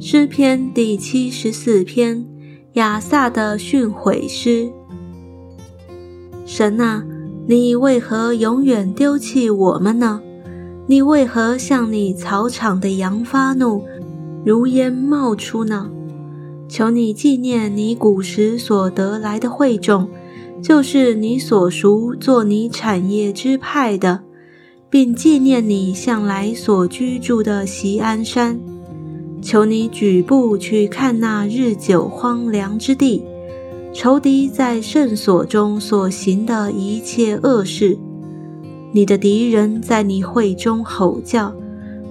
诗篇第七十四篇，亚萨的训诲诗。神啊，你为何永远丢弃我们呢？你为何向你草场的羊发怒，如烟冒出呢？求你纪念你古时所得来的惠种，就是你所属做你产业之派的，并纪念你向来所居住的锡安山。求你举步去看那日久荒凉之地，仇敌在圣所中所行的一切恶事。你的敌人在你会中吼叫，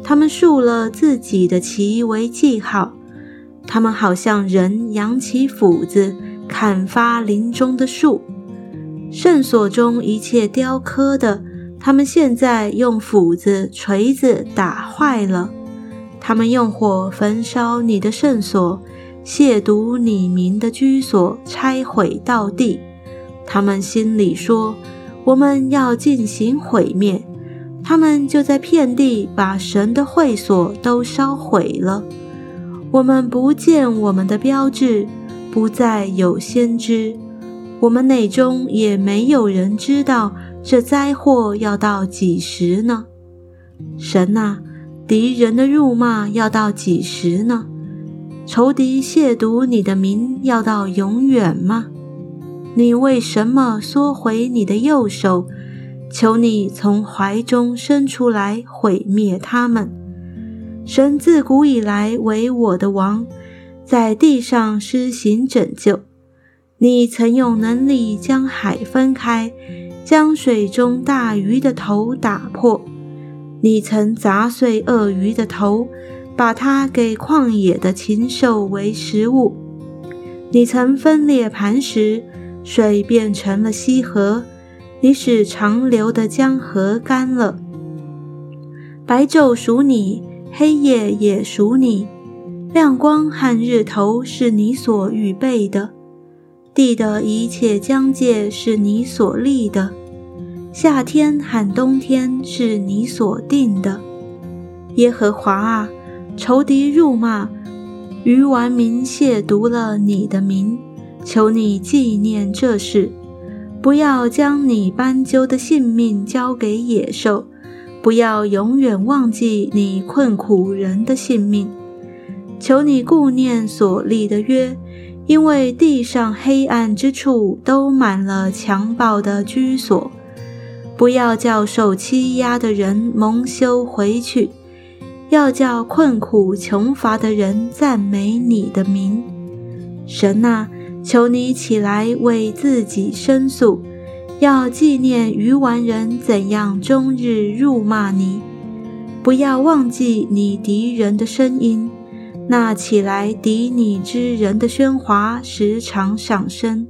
他们竖了自己的旗为记号，他们好像人扬起斧子砍伐林中的树。圣所中一切雕刻的，他们现在用斧子、锤子打坏了。他们用火焚烧你的圣所，亵渎你民的居所，拆毁到地。他们心里说：“我们要进行毁灭。”他们就在遍地把神的会所都烧毁了。我们不见我们的标志，不再有先知。我们内中也没有人知道这灾祸要到几时呢？神啊！敌人的辱骂要到几时呢？仇敌亵渎你的名要到永远吗？你为什么缩回你的右手？求你从怀中伸出来毁灭他们。神自古以来为我的王，在地上施行拯救。你曾用能力将海分开，将水中大鱼的头打破。你曾砸碎鳄鱼的头，把它给旷野的禽兽为食物；你曾分裂磐石，水变成了溪河；你使长流的江河干了。白昼属你，黑夜也属你，亮光和日头是你所预备的，地的一切疆界是你所立的。夏天和冬天是你所定的，耶和华啊！仇敌辱骂，愚顽民亵渎了你的名，求你纪念这事，不要将你斑鸠的性命交给野兽，不要永远忘记你困苦人的性命。求你顾念所立的约，因为地上黑暗之处都满了强暴的居所。不要叫受欺压的人蒙羞回去，要叫困苦穷乏的人赞美你的名。神啊，求你起来为自己申诉，要纪念愚顽人怎样终日辱骂你。不要忘记你敌人的声音，那起来敌你之人的喧哗时常上升。